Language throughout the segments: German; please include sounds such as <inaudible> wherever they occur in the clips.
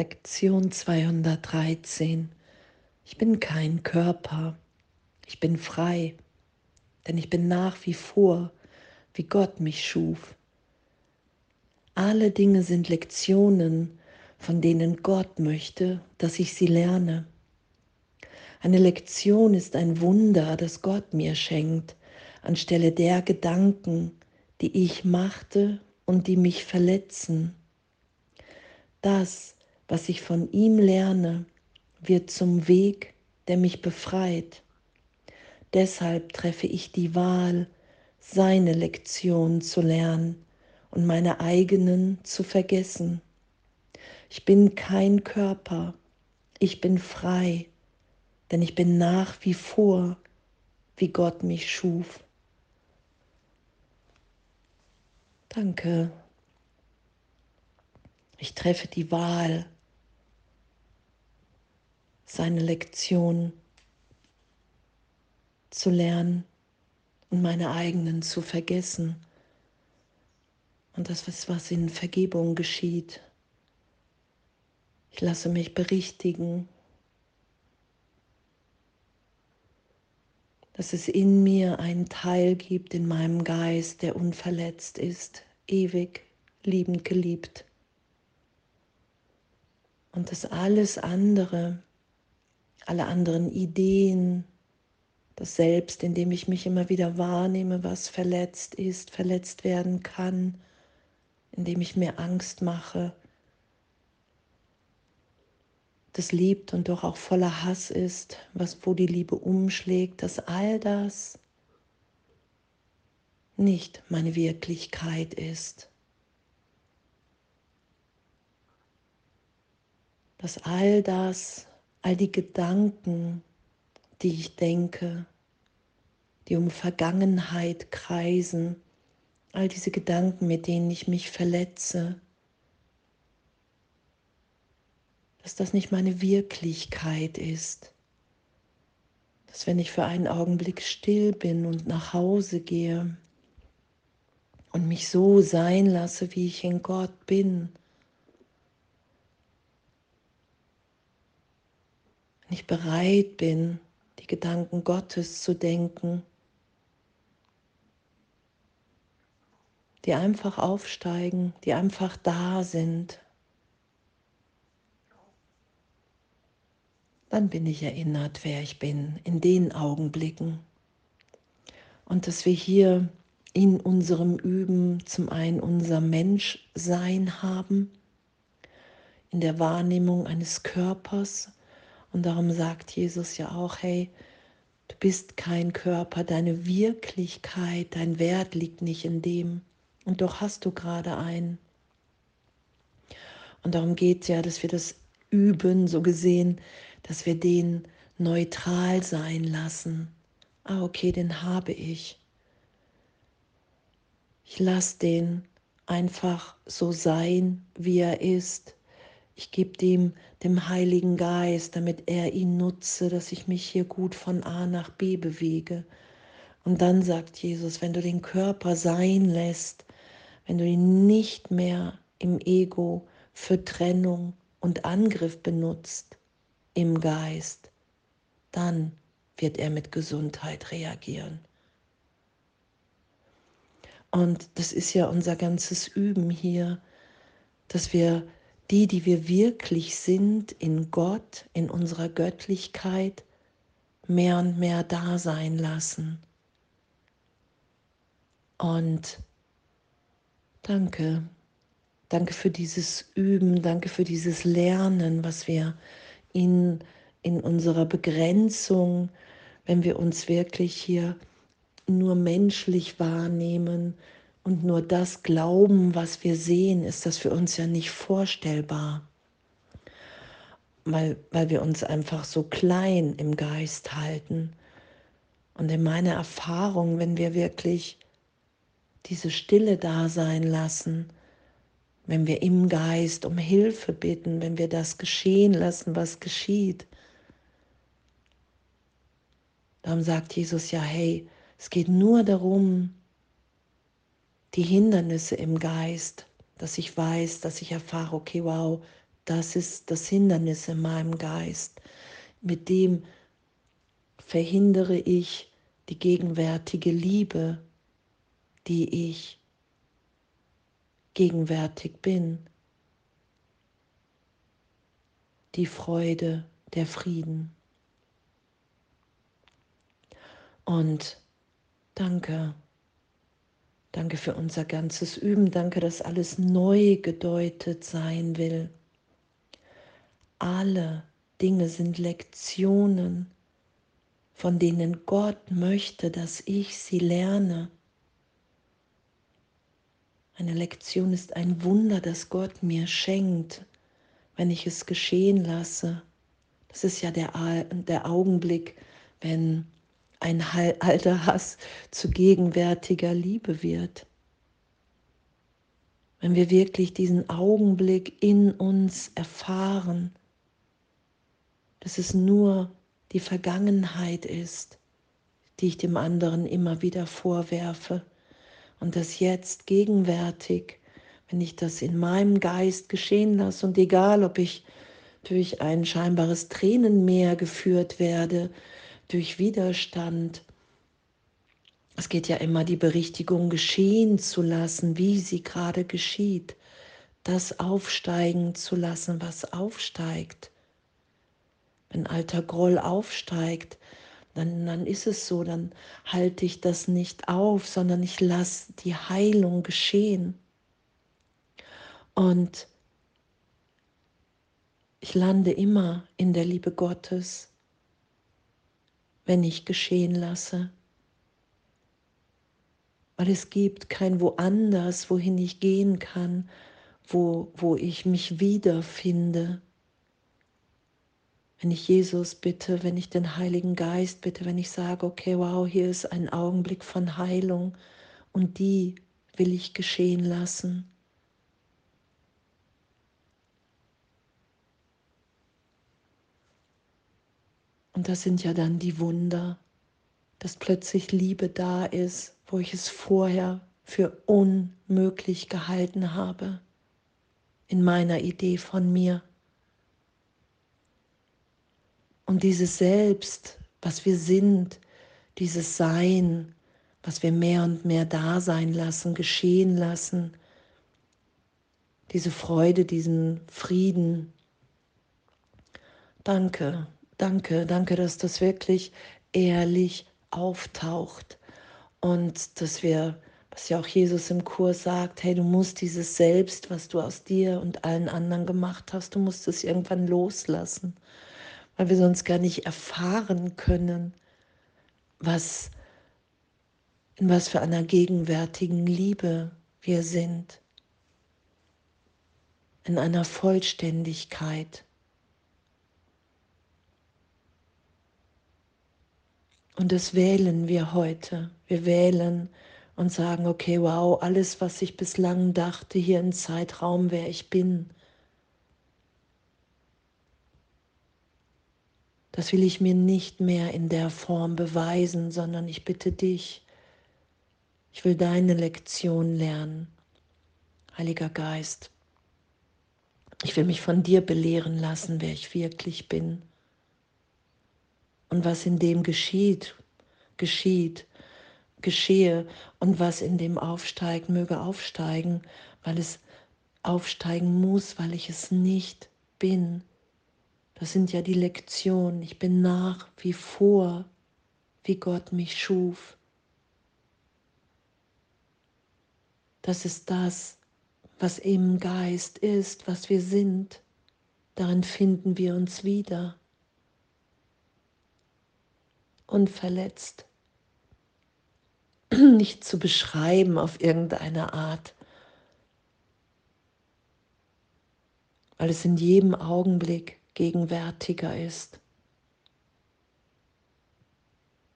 Lektion 213. Ich bin kein Körper, ich bin frei, denn ich bin nach wie vor, wie Gott mich schuf. Alle Dinge sind Lektionen, von denen Gott möchte, dass ich sie lerne. Eine Lektion ist ein Wunder, das Gott mir schenkt, anstelle der Gedanken, die ich machte und die mich verletzen. Das, was ich von ihm lerne, wird zum Weg, der mich befreit. Deshalb treffe ich die Wahl, seine Lektion zu lernen und meine eigenen zu vergessen. Ich bin kein Körper, ich bin frei, denn ich bin nach wie vor, wie Gott mich schuf. Danke. Ich treffe die Wahl, seine Lektion zu lernen und meine eigenen zu vergessen. Und das ist, was in Vergebung geschieht. Ich lasse mich berichtigen, dass es in mir einen Teil gibt in meinem Geist, der unverletzt ist, ewig liebend geliebt. Und dass alles andere alle anderen Ideen, das Selbst, in dem ich mich immer wieder wahrnehme, was verletzt ist, verletzt werden kann, indem ich mir Angst mache, das liebt und doch auch voller Hass ist, was wo die Liebe umschlägt, dass all das nicht meine Wirklichkeit ist. Dass all das all die Gedanken, die ich denke, die um Vergangenheit kreisen, all diese Gedanken, mit denen ich mich verletze, dass das nicht meine Wirklichkeit ist, dass wenn ich für einen Augenblick still bin und nach Hause gehe und mich so sein lasse, wie ich in Gott bin, wenn ich bereit bin, die Gedanken Gottes zu denken, die einfach aufsteigen, die einfach da sind, dann bin ich erinnert, wer ich bin in den Augenblicken. Und dass wir hier in unserem Üben zum einen unser Menschsein haben, in der Wahrnehmung eines Körpers, und darum sagt Jesus ja auch, hey, du bist kein Körper, deine Wirklichkeit, dein Wert liegt nicht in dem. Und doch hast du gerade einen. Und darum geht es ja, dass wir das üben, so gesehen, dass wir den neutral sein lassen. Ah, okay, den habe ich. Ich lasse den einfach so sein, wie er ist. Ich gebe dem dem Heiligen Geist, damit er ihn nutze, dass ich mich hier gut von A nach B bewege. Und dann sagt Jesus, wenn du den Körper sein lässt, wenn du ihn nicht mehr im Ego für Trennung und Angriff benutzt, im Geist, dann wird er mit Gesundheit reagieren. Und das ist ja unser ganzes Üben hier, dass wir die, die wir wirklich sind in Gott, in unserer Göttlichkeit, mehr und mehr da sein lassen. Und danke, danke für dieses Üben, danke für dieses Lernen, was wir in, in unserer Begrenzung, wenn wir uns wirklich hier nur menschlich wahrnehmen, und nur das glauben, was wir sehen, ist das für uns ja nicht vorstellbar, weil, weil wir uns einfach so klein im Geist halten. Und in meiner Erfahrung, wenn wir wirklich diese Stille da sein lassen, wenn wir im Geist um Hilfe bitten, wenn wir das geschehen lassen, was geschieht, dann sagt Jesus ja, hey, es geht nur darum, die Hindernisse im Geist, dass ich weiß, dass ich erfahre, okay, wow, das ist das Hindernis in meinem Geist. Mit dem verhindere ich die gegenwärtige Liebe, die ich gegenwärtig bin. Die Freude, der Frieden. Und danke. Danke für unser ganzes Üben. Danke, dass alles neu gedeutet sein will. Alle Dinge sind Lektionen, von denen Gott möchte, dass ich sie lerne. Eine Lektion ist ein Wunder, das Gott mir schenkt, wenn ich es geschehen lasse. Das ist ja der, der Augenblick, wenn ein alter Hass zu gegenwärtiger Liebe wird. Wenn wir wirklich diesen Augenblick in uns erfahren, dass es nur die Vergangenheit ist, die ich dem anderen immer wieder vorwerfe und dass jetzt gegenwärtig, wenn ich das in meinem Geist geschehen lasse und egal, ob ich durch ein scheinbares Tränenmeer geführt werde, durch Widerstand. Es geht ja immer die Berichtigung geschehen zu lassen, wie sie gerade geschieht, das aufsteigen zu lassen, was aufsteigt. Wenn alter Groll aufsteigt, dann, dann ist es so, dann halte ich das nicht auf, sondern ich lasse die Heilung geschehen. Und ich lande immer in der Liebe Gottes wenn ich geschehen lasse. Weil es gibt kein woanders, wohin ich gehen kann, wo, wo ich mich wiederfinde. Wenn ich Jesus bitte, wenn ich den Heiligen Geist bitte, wenn ich sage, okay, wow, hier ist ein Augenblick von Heilung und die will ich geschehen lassen. Und das sind ja dann die Wunder, dass plötzlich Liebe da ist, wo ich es vorher für unmöglich gehalten habe in meiner Idee von mir. Und dieses Selbst, was wir sind, dieses Sein, was wir mehr und mehr da sein lassen, geschehen lassen, diese Freude, diesen Frieden. Danke, Danke, danke, dass das wirklich ehrlich auftaucht und dass wir, was ja auch Jesus im Kurs sagt, hey, du musst dieses Selbst, was du aus dir und allen anderen gemacht hast, du musst es irgendwann loslassen, weil wir sonst gar nicht erfahren können, was in was für einer gegenwärtigen Liebe wir sind, in einer Vollständigkeit. Und das wählen wir heute. Wir wählen und sagen, okay, wow, alles, was ich bislang dachte, hier im Zeitraum, wer ich bin, das will ich mir nicht mehr in der Form beweisen, sondern ich bitte dich, ich will deine Lektion lernen, Heiliger Geist. Ich will mich von dir belehren lassen, wer ich wirklich bin. Und was in dem geschieht, geschieht, geschehe. Und was in dem aufsteigt, möge aufsteigen, weil es aufsteigen muss, weil ich es nicht bin. Das sind ja die Lektionen. Ich bin nach wie vor, wie Gott mich schuf. Das ist das, was im Geist ist, was wir sind. Darin finden wir uns wieder unverletzt. <clears throat> Nicht zu beschreiben auf irgendeine Art, weil es in jedem Augenblick gegenwärtiger ist.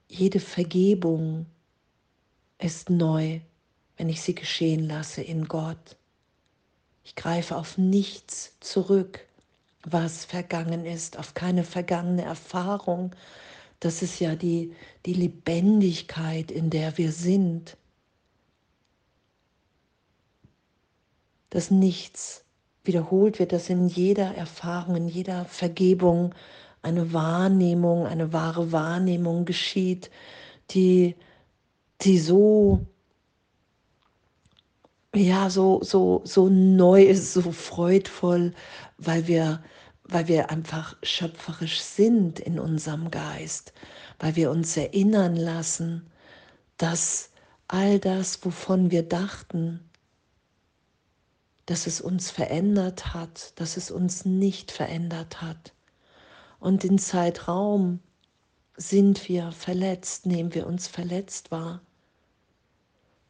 Jede Vergebung ist neu, wenn ich sie geschehen lasse in Gott. Ich greife auf nichts zurück, was vergangen ist, auf keine vergangene Erfahrung, das ist ja die, die Lebendigkeit, in der wir sind. Dass nichts wiederholt wird, dass in jeder Erfahrung, in jeder Vergebung eine Wahrnehmung, eine wahre Wahrnehmung geschieht, die, die so, ja, so, so, so neu ist, so freudvoll, weil wir, weil wir einfach schöpferisch sind in unserem Geist, weil wir uns erinnern lassen, dass all das, wovon wir dachten, dass es uns verändert hat, dass es uns nicht verändert hat. Und in Zeitraum sind wir verletzt, nehmen wir uns verletzt wahr.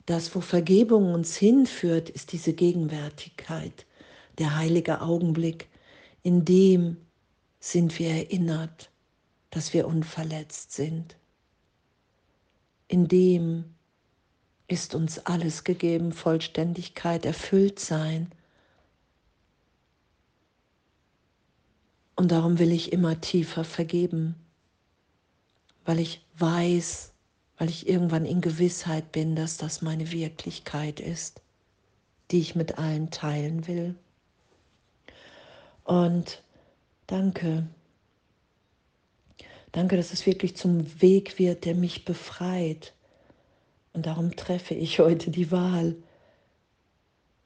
Das, wo Vergebung uns hinführt, ist diese Gegenwärtigkeit, der heilige Augenblick, in dem sind wir erinnert, dass wir unverletzt sind. In dem ist uns alles gegeben, Vollständigkeit, erfüllt sein. Und darum will ich immer tiefer vergeben, weil ich weiß, weil ich irgendwann in Gewissheit bin, dass das meine Wirklichkeit ist, die ich mit allen teilen will. Und danke, danke, dass es wirklich zum Weg wird, der mich befreit und darum treffe ich heute die Wahl,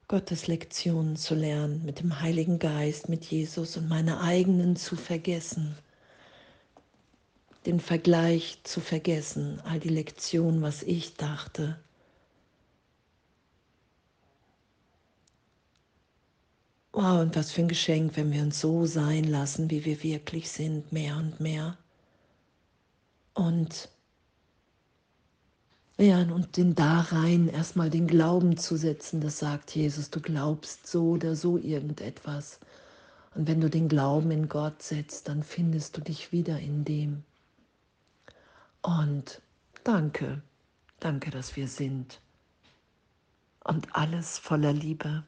Gottes Lektionen zu lernen, mit dem Heiligen Geist, mit Jesus und meine eigenen zu vergessen. Den Vergleich zu vergessen, all die Lektionen, was ich dachte. Wow, und was für ein Geschenk, wenn wir uns so sein lassen, wie wir wirklich sind, mehr und mehr. Und ja, und den da rein erstmal den Glauben zu setzen, das sagt Jesus, du glaubst so oder so irgendetwas. Und wenn du den Glauben in Gott setzt, dann findest du dich wieder in dem. Und danke, danke, dass wir sind. Und alles voller Liebe.